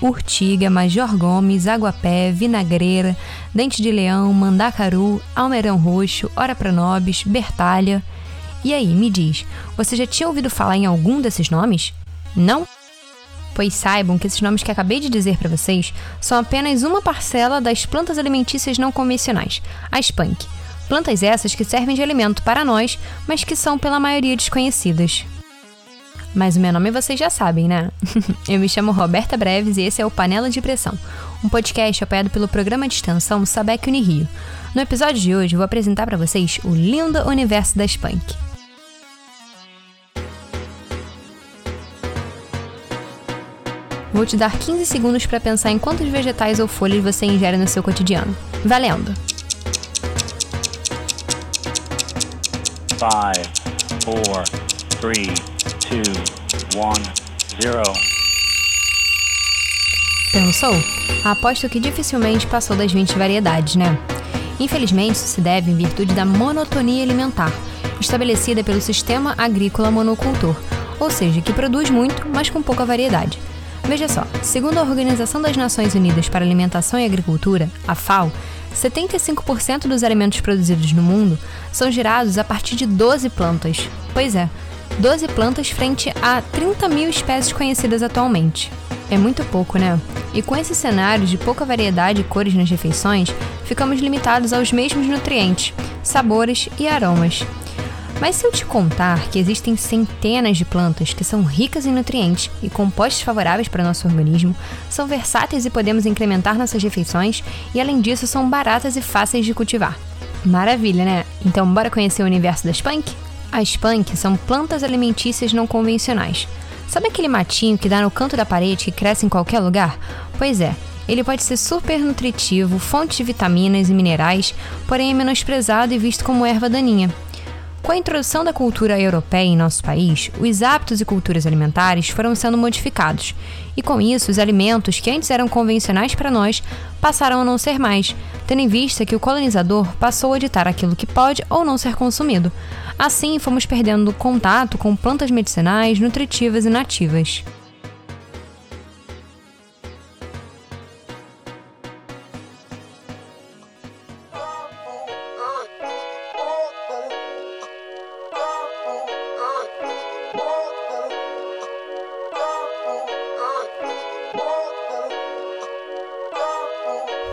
urtiga, major gomes, aguapé, vinagreira, dente de leão, mandacaru, almeirão roxo, ora pranobis, bertalha. E aí, me diz, você já tinha ouvido falar em algum desses nomes? Não? Pois saibam que esses nomes que acabei de dizer para vocês são apenas uma parcela das plantas alimentícias não convencionais, as punk. Plantas essas que servem de alimento para nós, mas que são pela maioria desconhecidas. Mas o meu nome vocês já sabem, né? Eu me chamo Roberta Breves e esse é o Panela de Pressão, um podcast apoiado pelo programa de extensão Sabec Unirio. No episódio de hoje, vou apresentar para vocês o lindo universo das punk. Vou te dar 15 segundos para pensar em quantos vegetais ou folhas você ingere no seu cotidiano. Valendo! 5, 4, 3, 2, 1, 0. Pensou? Aposto que dificilmente passou das 20 variedades, né? Infelizmente, isso se deve em virtude da monotonia alimentar, estabelecida pelo sistema agrícola monocultor, ou seja, que produz muito, mas com pouca variedade. Veja só, segundo a Organização das Nações Unidas para Alimentação e Agricultura, a FAO, 75% dos alimentos produzidos no mundo são gerados a partir de 12 plantas. Pois é, 12 plantas frente a 30 mil espécies conhecidas atualmente. É muito pouco, né? E com esse cenário de pouca variedade e cores nas refeições, ficamos limitados aos mesmos nutrientes, sabores e aromas. Mas se eu te contar que existem centenas de plantas que são ricas em nutrientes e compostos favoráveis para nosso organismo, são versáteis e podemos incrementar nossas refeições, e além disso são baratas e fáceis de cultivar. Maravilha, né? Então bora conhecer o universo das punk? As punk são plantas alimentícias não convencionais. Sabe aquele matinho que dá no canto da parede que cresce em qualquer lugar? Pois é, ele pode ser super nutritivo, fonte de vitaminas e minerais, porém é menosprezado e visto como erva daninha. Com a introdução da cultura europeia em nosso país, os hábitos e culturas alimentares foram sendo modificados, e com isso, os alimentos que antes eram convencionais para nós passaram a não ser mais, tendo em vista que o colonizador passou a ditar aquilo que pode ou não ser consumido. Assim, fomos perdendo contato com plantas medicinais, nutritivas e nativas.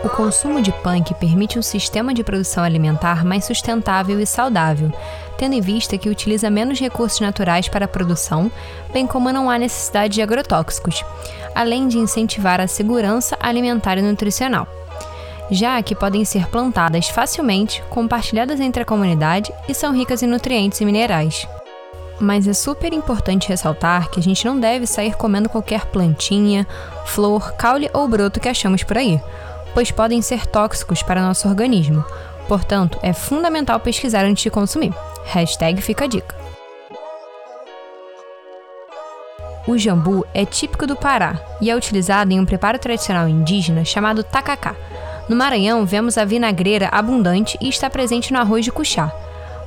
O consumo de punk permite um sistema de produção alimentar mais sustentável e saudável, tendo em vista que utiliza menos recursos naturais para a produção, bem como não há necessidade de agrotóxicos, além de incentivar a segurança alimentar e nutricional. Já que podem ser plantadas facilmente, compartilhadas entre a comunidade e são ricas em nutrientes e minerais. Mas é super importante ressaltar que a gente não deve sair comendo qualquer plantinha, flor, caule ou broto que achamos por aí pois podem ser tóxicos para nosso organismo. Portanto, é fundamental pesquisar antes de consumir. Hashtag fica a dica. O jambu é típico do Pará e é utilizado em um preparo tradicional indígena chamado tacacá. No Maranhão, vemos a vinagreira abundante e está presente no arroz de cuchá.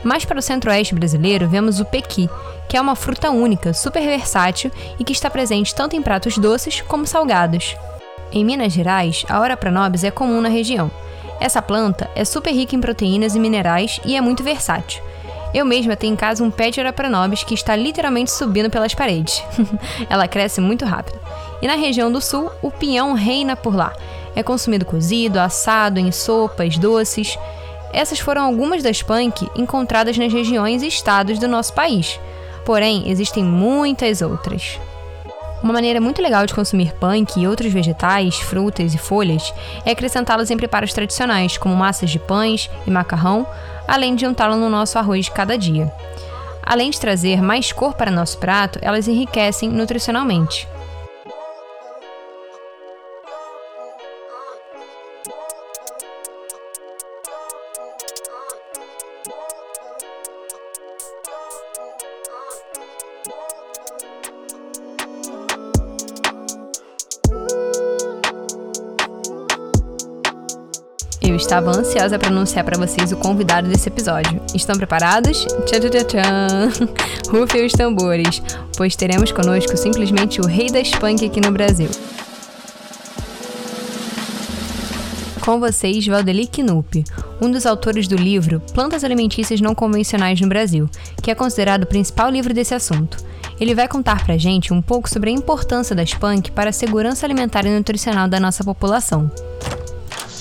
Mais para o centro-oeste brasileiro, vemos o pequi, que é uma fruta única, super versátil e que está presente tanto em pratos doces como salgados. Em Minas Gerais, a Ora pranobis é comum na região. Essa planta é super rica em proteínas e minerais e é muito versátil. Eu mesma tenho em casa um pé de que está literalmente subindo pelas paredes. Ela cresce muito rápido. E na região do sul, o pinhão reina por lá. É consumido cozido, assado, em sopas, doces. Essas foram algumas das punk encontradas nas regiões e estados do nosso país. Porém, existem muitas outras. Uma maneira muito legal de consumir punk e outros vegetais, frutas e folhas é acrescentá-los em preparos tradicionais, como massas de pães e macarrão, além de untá-lo no nosso arroz de cada dia. Além de trazer mais cor para nosso prato, elas enriquecem nutricionalmente. Eu estava ansiosa para anunciar para vocês o convidado desse episódio. Estão preparados? Tchan, tchan, tchan. Rufem os tambores, pois teremos conosco simplesmente o rei das punk aqui no Brasil. Com vocês, Valdeli Knupp, um dos autores do livro Plantas Alimentícias Não Convencionais no Brasil, que é considerado o principal livro desse assunto. Ele vai contar pra gente um pouco sobre a importância das punk para a segurança alimentar e nutricional da nossa população.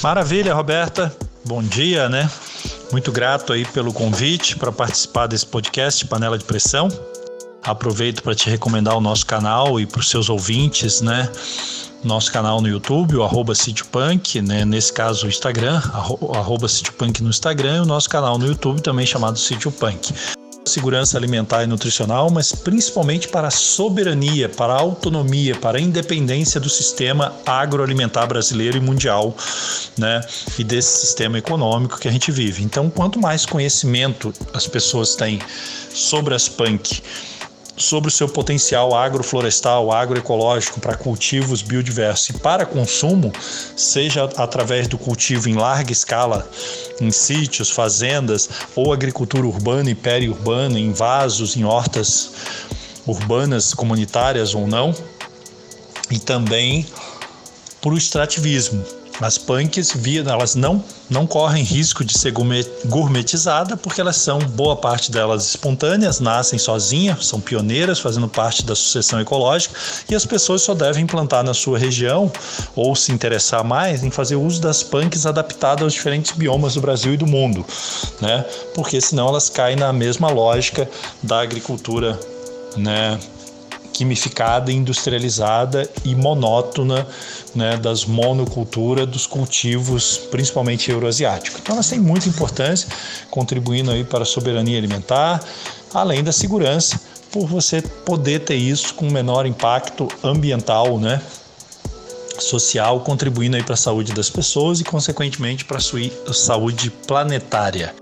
Maravilha, Roberta. Bom dia, né? Muito grato aí pelo convite para participar desse podcast Panela de Pressão. Aproveito para te recomendar o nosso canal e para os seus ouvintes, né? Nosso canal no YouTube, o arroba Punk, né? nesse caso o Instagram, arroba Punk no Instagram, e o nosso canal no YouTube também chamado Sítio Punk segurança alimentar e nutricional, mas principalmente para a soberania, para a autonomia, para a independência do sistema agroalimentar brasileiro e mundial, né? E desse sistema econômico que a gente vive. Então, quanto mais conhecimento as pessoas têm sobre as punk, sobre o seu potencial agroflorestal, agroecológico para cultivos biodiversos. E para consumo, seja através do cultivo em larga escala em sítios, fazendas ou agricultura urbana e periurbana, em vasos, em hortas urbanas, comunitárias ou não, e também por o extrativismo, as punks, elas não, não correm risco de ser gourmetizada porque elas são, boa parte delas espontâneas, nascem sozinhas, são pioneiras, fazendo parte da sucessão ecológica e as pessoas só devem plantar na sua região ou se interessar mais em fazer uso das punks adaptadas aos diferentes biomas do Brasil e do mundo, né? Porque senão elas caem na mesma lógica da agricultura, né? Quimificada, industrializada e monótona né, das monoculturas dos cultivos, principalmente euroasiáticos. Então elas têm muita importância, contribuindo aí para a soberania alimentar, além da segurança, por você poder ter isso com menor impacto ambiental, né, social, contribuindo aí para a saúde das pessoas e consequentemente para a sua saúde planetária.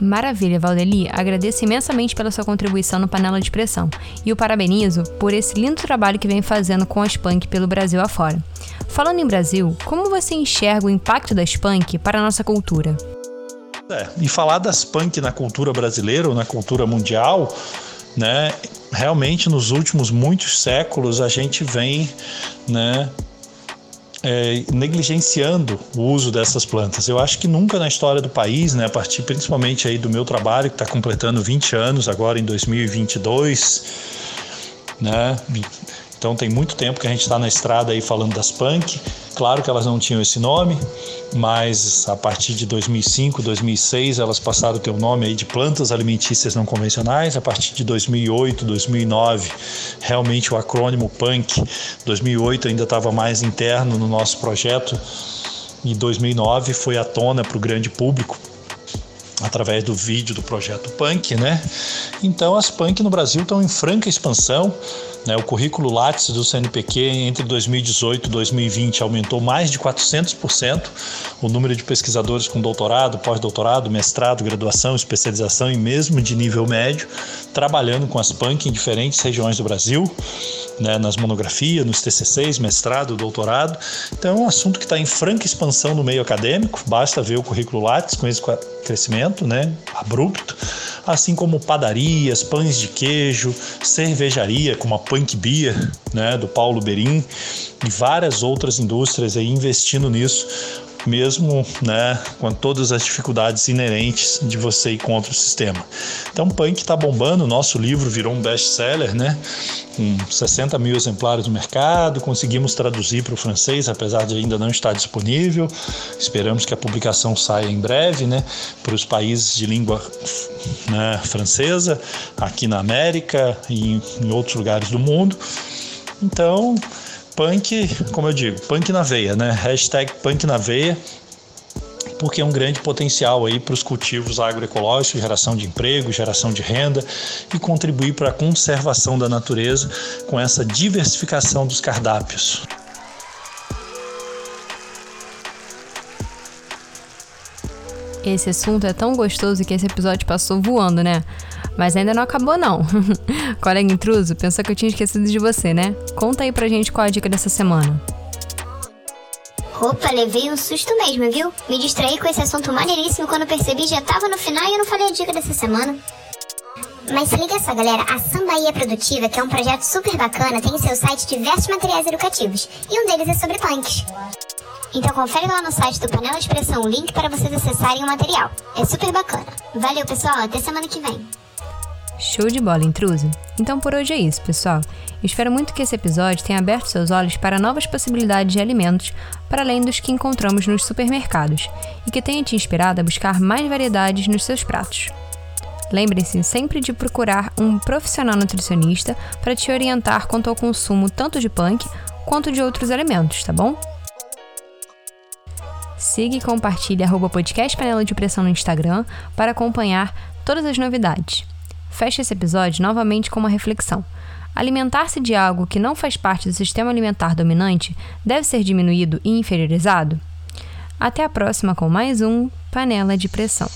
Maravilha, Valdeli. Agradeço imensamente pela sua contribuição no Panela de Pressão e o parabenizo por esse lindo trabalho que vem fazendo com as punk pelo Brasil afora. Falando em Brasil, como você enxerga o impacto das punk para a nossa cultura? É, e falar das punk na cultura brasileira ou na cultura mundial, né? Realmente nos últimos muitos séculos a gente vem, né, é, negligenciando o uso dessas plantas. Eu acho que nunca na história do país, né, a partir principalmente aí do meu trabalho, que está completando 20 anos agora em 2022, né, então tem muito tempo que a gente está na estrada aí falando das punk. Claro que elas não tinham esse nome, mas a partir de 2005, 2006 elas passaram a ter o nome aí de plantas alimentícias não convencionais. A partir de 2008, 2009, realmente o acrônimo PUNK, 2008 ainda estava mais interno no nosso projeto e 2009 foi à tona para o grande público através do vídeo do projeto Punk, né? Então as Punk no Brasil estão em franca expansão. Né? O currículo Lattes do CNPq entre 2018 e 2020 aumentou mais de 400% o número de pesquisadores com doutorado, pós-doutorado, mestrado, graduação, especialização e mesmo de nível médio, trabalhando com as PUNC em diferentes regiões do Brasil, né? nas monografias, nos TCCs, mestrado, doutorado. Então é um assunto que está em franca expansão no meio acadêmico, basta ver o currículo Lattes com esse crescimento né? abrupto assim como padarias, pães de queijo, cervejaria, como a Punk Beer, né, do Paulo Berim, e várias outras indústrias aí investindo nisso, mesmo né, com todas as dificuldades inerentes de você ir contra o sistema. Então, Punk está bombando, nosso livro virou um best-seller, né, com 60 mil exemplares no mercado, conseguimos traduzir para o francês, apesar de ainda não estar disponível. Esperamos que a publicação saia em breve né, para os países de língua né, francesa, aqui na América e em, em outros lugares do mundo. Então, punk, como eu digo, punk na veia, né? Hashtag punk na veia, porque é um grande potencial aí para os cultivos agroecológicos, geração de emprego, geração de renda e contribuir para a conservação da natureza com essa diversificação dos cardápios. Esse assunto é tão gostoso que esse episódio passou voando, né? Mas ainda não acabou, não. Colega intruso, pensou que eu tinha esquecido de você, né? Conta aí pra gente qual a dica dessa semana. Opa, levei um susto mesmo, viu? Me distraí com esse assunto maneiríssimo quando percebi já tava no final e eu não falei a dica dessa semana. Mas se liga só, galera, a Sambaia Produtiva, que é um projeto super bacana, tem em seu site diversos materiais educativos, e um deles é sobre punks. Então confere lá no site do Panela de Pressão o link para vocês acessarem o material. É super bacana. Valeu, pessoal. Até semana que vem. Show de bola, intruso? Então por hoje é isso, pessoal. espero muito que esse episódio tenha aberto seus olhos para novas possibilidades de alimentos para além dos que encontramos nos supermercados e que tenha te inspirado a buscar mais variedades nos seus pratos. Lembre-se sempre de procurar um profissional nutricionista para te orientar quanto ao consumo tanto de punk quanto de outros alimentos, tá bom? Siga e compartilhe arroba podcast Panela de Pressão no Instagram para acompanhar todas as novidades. Feche esse episódio novamente com uma reflexão. Alimentar-se de algo que não faz parte do sistema alimentar dominante deve ser diminuído e inferiorizado? Até a próxima com mais um Panela de Pressão.